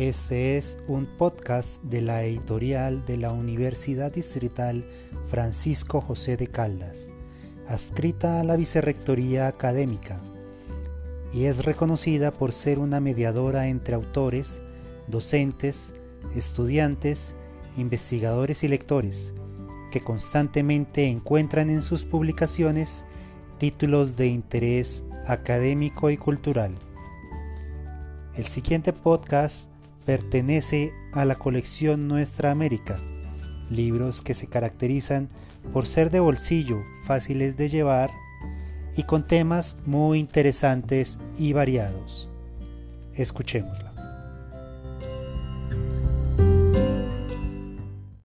Este es un podcast de la editorial de la Universidad Distrital Francisco José de Caldas, adscrita a la Vicerrectoría Académica, y es reconocida por ser una mediadora entre autores, docentes, estudiantes, investigadores y lectores, que constantemente encuentran en sus publicaciones títulos de interés académico y cultural. El siguiente podcast pertenece a la colección Nuestra América, libros que se caracterizan por ser de bolsillo, fáciles de llevar y con temas muy interesantes y variados. Escuchémosla.